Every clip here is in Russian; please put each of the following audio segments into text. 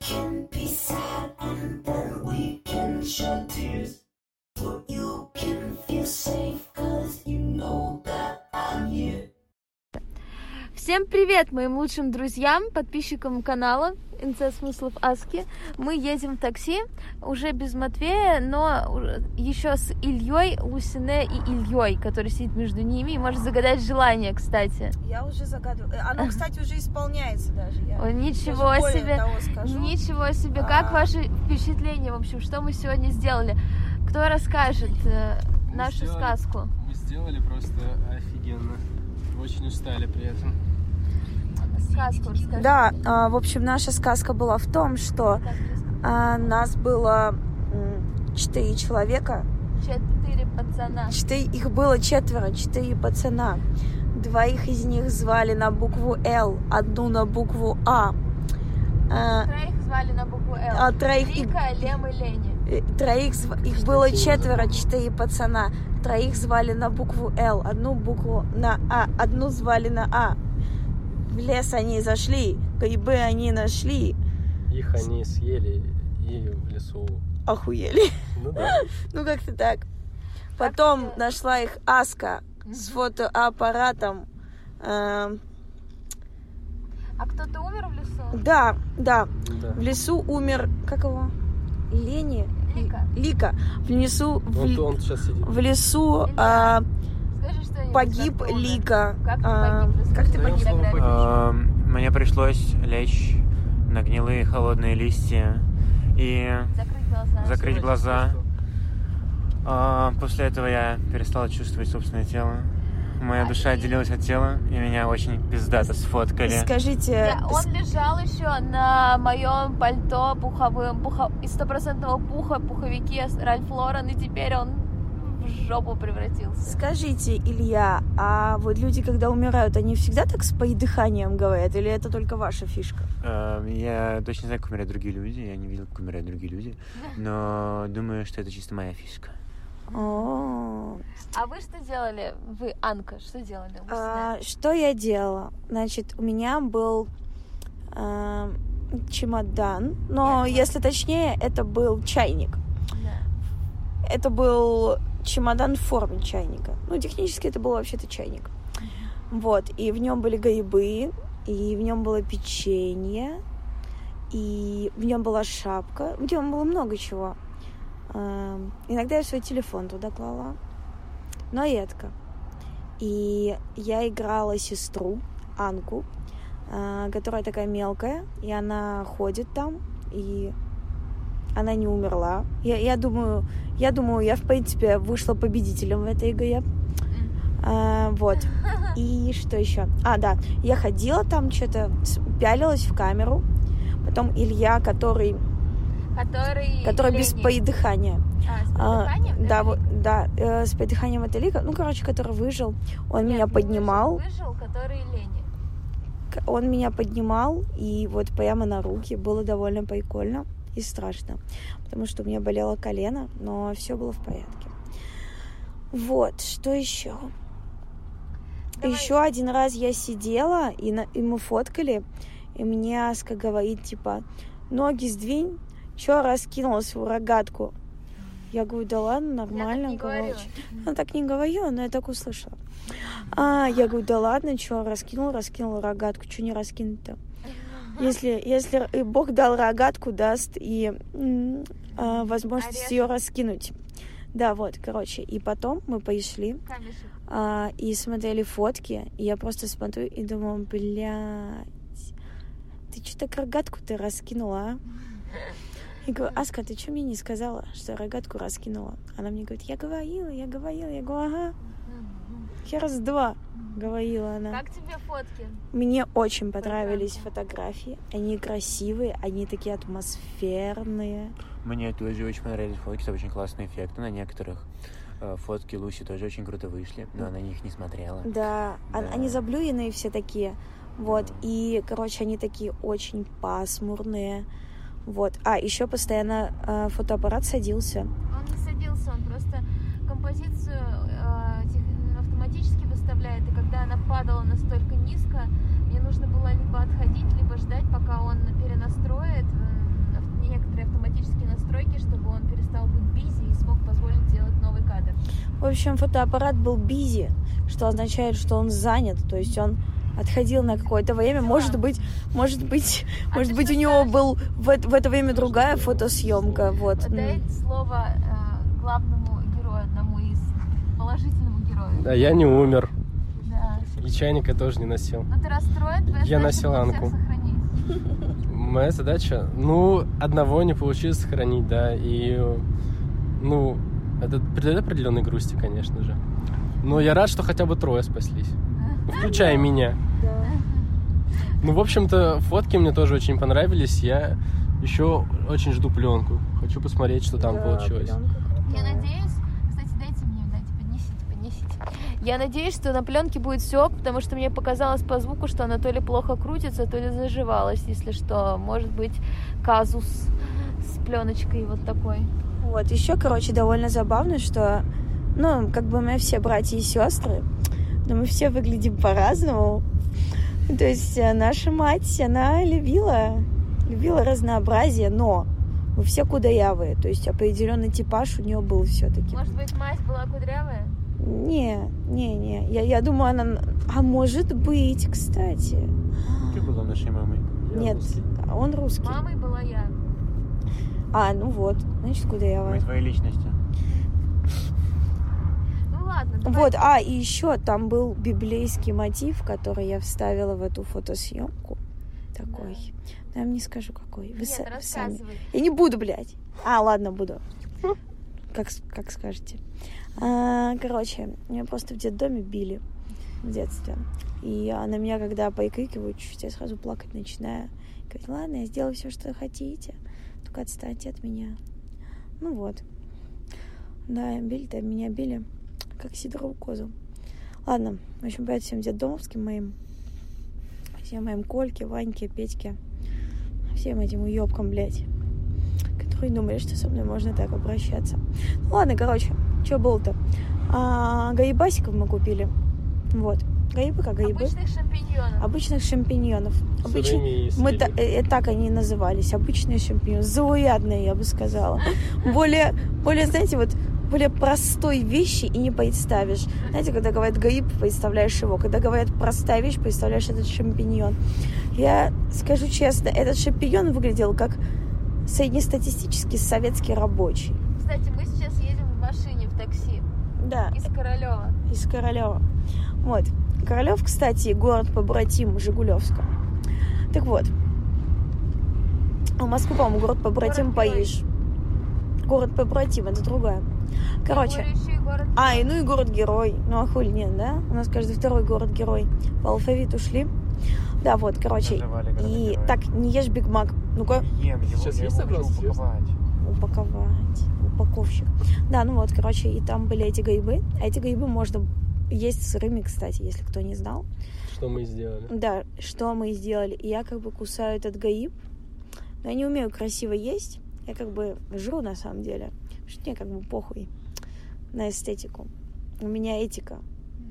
can be sad and then we can shed tears. But you can feel safe cause you know that I'm here. Всем привет моим лучшим друзьям, подписчикам канала НЦ Смыслов Аски. Мы едем в такси, уже без Матвея, но еще с Ильей, Лусине и Ильей, который сидит между ними и может загадать желание, кстати. Я уже загадываю. Э, Оно, кстати, уже исполняется даже. Я Ой, ничего даже себе, ничего себе. Как А. ваши впечатления, в общем, что мы сегодня сделали? Кто расскажет э, Мы нашу сделали- сказку? Мы сделали просто офигенно. Очень устали при этом. Сказку расскажи. Да, а, в общем, наша сказка была в том, что а, нас было четыре человека. Четыре пацана. Четыре, их было четверо, четыре пацана. Двоих из них звали на букву Л, одну на букву А. А, Троих звали на букву Л. а троих, Вика, Лем и Лени. э, троих зв- их Что было четверо, четыре пацана. Троих звали на букву Л, одну букву на А, одну звали на А. В лес они зашли, грибы они нашли, Их они съели и в лесу. охуели. Ну да. Ну, как-то так. Потом Как-то- нашла их Аска с фотоаппаратом. Эм, А кто-то умер в лесу? Да, да, да. в лесу умер, как его? Лени? Лика. Лика. В лесу, в, Он, сейчас сидит. в лесу а. Погиб. Лика. Как ты А, погиб? как ты погиб? слово погиб. Эм, Мне пришлось лечь на гнилые холодные листья и Закрыть глаза. закрыть глаза. А, После этого я перестал чувствовать собственное тело. Моя душа отделилась от тела, и меня очень пиздато сфоткали. Скажите, Я- он лежал еще на моем пальто пуховым, пуха, из стопроцентного пуха, пуховике Ральф Лорен, и теперь он в жопу превратился. скажите, Илья, а вот люди, когда умирают, они всегда так с придыханием говорят, или это только ваша фишка? Эм, Я точно знаю, как умирают другие люди, я не видел, как умирают другие люди, но думаю, что это чисто моя фишка. О, А вы что делали? Вы, Анка, что делали? А, что я делала? Значит, у меня был а, чемодан, но если точнее, это был чайник. Это был чемодан в форме чайника. Ну, технически это был вообще-то чайник. Вот, и в нем были грибы, и в нем было печенье, и в нем была шапка, в нем было много чего. Эм, Иногда я свой телефон туда клала, но редко. И я играла сестру, Анку, э, которая такая мелкая, и она ходит там, и она не умерла. Я, я думаю, я думаю, я в принципе вышла победителем в этой игре. А, вот. И что еще? А, да, я ходила там, что-то пялилась в камеру. Потом Илья, который, Который... который без Лени. придыхания. А, с А, да, вот, да, э, с придыханием это Лика. Ну, короче, который выжил. Он Нет, меня поднимал. Выжил, выжил, который Лени. Он меня поднимал, и вот прямо на руки. Было довольно прикольно и страшно. Потому что у меня болело колено, но все было в порядке. Вот, что еще? Давай. Еще один раз я сидела, и, на- и мы фоткали, и мне Аска говорит, типа, ноги сдвинь, чё раскинула свою рогатку? Я говорю, да ладно, нормально, не короче. Я так не говорю, но я так услышала. А, я говорю, да ладно, чё, раскинул, раскинул рогатку, чё не раскинуть-то? Если, если и Бог дал рогатку, даст и а, возможность ее раскинуть. Да, вот, короче. И потом мы пошли Камешек. а, и смотрели фотки. И я просто смотрю и думаю, блядь, ты что так рогатку-то раскинула, а? Я говорю, Аска, ты что мне не сказала, что рогатку раскинула? Она мне говорит, я говорила, я говорила. Я говорю, ага, я раз два говорила она. Как тебе фотки? Мне очень понравились фотографии. Они красивые, они такие атмосферные. Мне тоже очень понравились фотки, это очень классные эффекты на некоторых. Э, Фотки Луси тоже очень круто вышли, но она на них не смотрела. Да, он- Да. они заблюенные все такие. Вот, и, короче, они такие очень пасмурные. Вот. А, еще постоянно э, фотоаппарат садился. Он не садился, он композицию э, тех- автоматически выставляет, и когда она падала настолько низко, мне нужно было либо отходить, либо ждать, пока он перенастроит некоторые автоматические настройки, чтобы он перестал быть бизи и смог позволить сделать новый кадр. В общем, фотоаппарат был бизи, что означает, что он занят, то есть он отходил на какое-то время. Может быть, может быть, А может быть, у него скажешь? был в, это- в это время другая фотосъемка. Вот. Дай слово э, главному герою, одному из положительному герою. Да, я не умер. И чайника тоже не носил. Но ты расстроен, твоя Я носил Анку. сохранить. Моя задача, ну, одного не получилось сохранить, да, и, ну, это придает определенной грусти, конечно же. Но я рад, что хотя бы трое спаслись, включая меня. Ну, в общем-то, фотки мне тоже очень понравились. Я еще очень жду пленку. Хочу посмотреть, что там Да, получилось. пленка Я крутая. надеюсь, кстати, дайте мне, дайте, поднесите, поднесите. Я надеюсь, что на пленке будет все, потому что мне показалось по звуку, что она то ли плохо крутится, то ли заживалась, если что. Может быть, казус с пленочкой вот такой. Вот, еще, короче, довольно забавно, что, ну, как бы мы все братья и сестры, но мы все выглядим по-разному. То есть э, наша мать, она любила, любила разнообразие, но мы все кудрявые, то есть определенный типаж у нее был все-таки. Может быть, мать была кудрявая? Не, не, не, я, я думаю, она... А может быть, кстати. Ты была нашей мамой. Нет, а он русский. Мамой была я. А, ну вот, значит, Мы кудрявая. твоей личности. Ну ладно, давай. Вот, а, и еще там был библейский мотив, который я вставила в эту фотосъемку. Такой. Я вам не скажу какой. Вы Нет, са- сами. Я не буду, блядь. А, ладно, буду. Как, как скажете. А, короче, меня просто в детдоме били в детстве. И на меня, когда поикрикивают, чуть-чуть, я сразу плакать начинаю. Говорить, ладно, я сделаю все, что хотите. Только отстаньте от меня. Ну вот. Да, били-то меня били, как сидорову козу. Ладно, в общем, привет всем детдомовским моим. Всем моим Кольке, Ваньке, Петьке. Всем этим уебкам, блядь. Которые думали, что со мной можно так обращаться. Ну ладно, короче, что было-то? А, гаибасиков мы купили. Вот. Гаибы как гаибы. Обычных шампиньонов. Обычных шампиньонов. И мы та- э, э, так они и назывались, обычные шампиньоны, заурядные, я бы сказала. Более, более, знаете, вот более простой вещи и не представишь. Знаете, когда говорят гаиб, представляешь его. Когда говорят простая вещь, представляешь этот шампиньон. Я скажу честно, этот шампиньон выглядел как среднестатистический советский рабочий. Кстати, мы сейчас едем в машине, в такси. Да, Из Королева. из Королева. Вот. Королев, кстати, город побратим Жигулевска. Так вот. В Москву, по-моему, город побратим. Париж. Город побратим, это другая. Короче. Город. А, и ну и город-герой. Ну а хули нет, да? У нас каждый второй город-герой. По алфавиту шли. Да, вот, короче. И так, не ешь Биг Мак. Ну-ка, Ем его, Сейчас я есть его хочу упаковать. упаковать. Упаковщик. Да, ну вот, короче, и там были эти грибы. А эти грибы можно есть сырыми, кстати, если кто не знал. Что мы сделали? Да, что мы сделали. И я как бы кусаю этот гаиб, но я не умею красиво есть. Я как бы жру на самом деле. Потому Что мне как бы похуй на эстетику. У меня этика.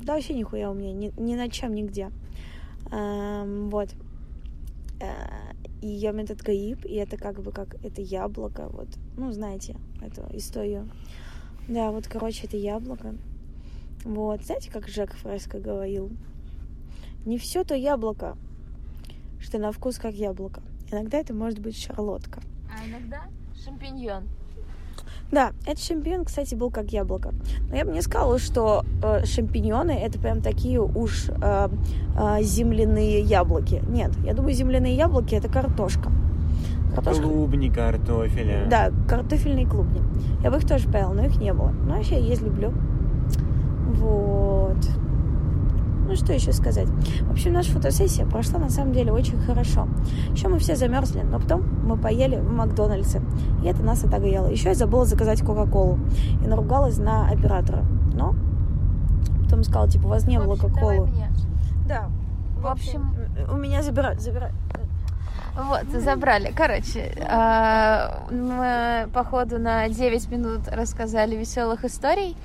Да вообще нихуя у меня, ни, ни на чем, нигде. Эм, вот. Э, И ем этот гаиб, и это как бы как это яблоко, вот. Ну, знаете, эту историю. Да, вот, короче, это яблоко. Вот. Знаете, как Жак Фреско говорил? Не все то яблоко, что на вкус как яблоко. Иногда это может быть шарлотка. А иногда шампиньон. Да, этот шампиньон, кстати, был как яблоко. Но я бы не сказала, что э, шампиньоны это прям такие уж э, э, земляные яблоки. Нет, я думаю, земляные яблоки это картошка. Картошка. Клубни картофеля. Да, картофельные клубни. Я бы их тоже поела, но их не было. Но вообще я есть люблю. Вот. Ну, что еще сказать? В общем, наша фотосессия прошла на самом деле очень хорошо. Еще мы все замерзли, но потом мы поели в Макдональдсе. И это нас отогрело. Еще я забыла заказать Кока-Колу. И наругалась на оператора. Но потом сказала, типа, у вас не было Кока-Колы. Да. В общем, У меня забирают, забирают. Вот, забрали. Короче, а, мы по ходу на 9 минут рассказали веселых историй.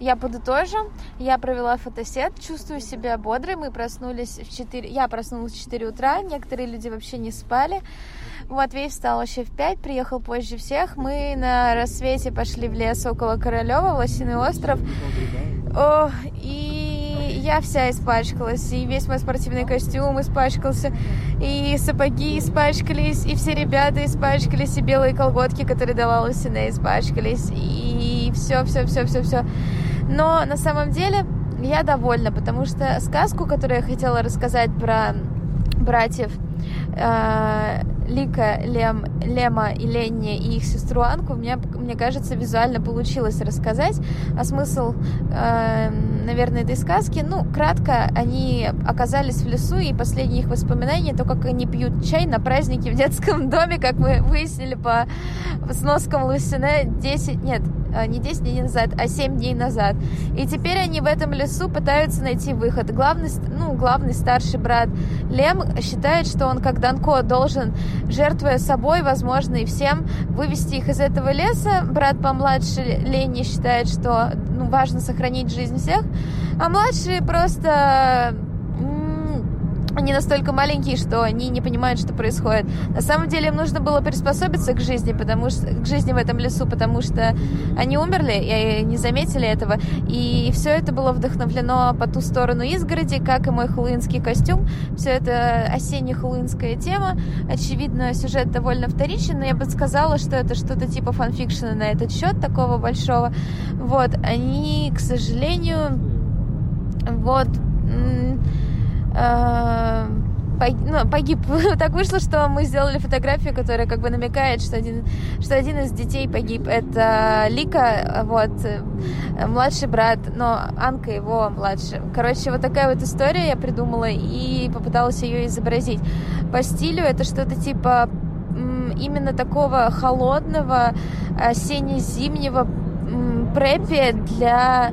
Я подытожу. Я провела фотосет, чувствую себя бодрой. Мы проснулись в 4... Я проснулась в 4 утра, некоторые люди вообще не спали. Матвей встал вообще в 5, приехал позже всех. Мы на рассвете пошли в лес около Королева, Лосиный остров. О, и я вся испачкалась, и весь мой спортивный костюм испачкался, и сапоги испачкались, и все ребята испачкались, и белые колготки, которые дала Лусина, испачкались, и все, все, все, все, все. Но на самом деле я довольна, потому что сказку, которую я хотела рассказать про братьев э, Лика, Лем, Лема и Ленни и их сестру Анку, мне, мне кажется, визуально получилось рассказать. А смысл, э, наверное, этой сказки, ну, кратко, они оказались в лесу, и последние их воспоминания, то, как они пьют чай на празднике в детском доме, как мы выяснили по сноскам Лусине 10, нет, э, не 10 дней назад, а 7 дней назад. И теперь они в этом лесу пытаются найти выход. Главный, ну, главный старший брат Лем считает, что он, как Данко, должен жертвуя собой, возможно, и всем, вывести их из этого леса. Брат помладше Лени считает, что ну, важно сохранить жизнь всех, а младший просто они настолько маленькие, что они не понимают, что происходит. На самом деле им нужно было приспособиться к жизни, потому что к жизни в этом лесу, потому что они умерли и не заметили этого. И все это было вдохновлено по ту сторону изгороди, как и мой хэллоуинский костюм. Все это осенне-хэллоуинская тема. Очевидно, сюжет довольно вторичен, но я бы сказала, что это что-то типа фанфикшена на этот счет такого большого. Вот, они, к сожалению, вот ну, погиб. так вышло, что мы сделали фотографию, которая как бы намекает, что один, что один из детей погиб. Это Лика, вот, э, младший брат, но Анка его младше. Короче, вот такая вот история я придумала и попыталась ее изобразить. По стилю это что-то типа именно такого холодного осенне-зимнего преппи для а,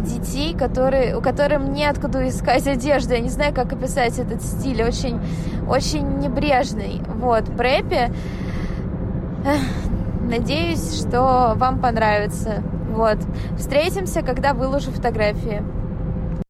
детей, которые, у которым неоткуда искать одежду. Я не знаю, как описать этот стиль. Очень, очень небрежный. Вот, прэппи. Надеюсь, что вам понравится. Вот. Встретимся, когда выложу фотографии.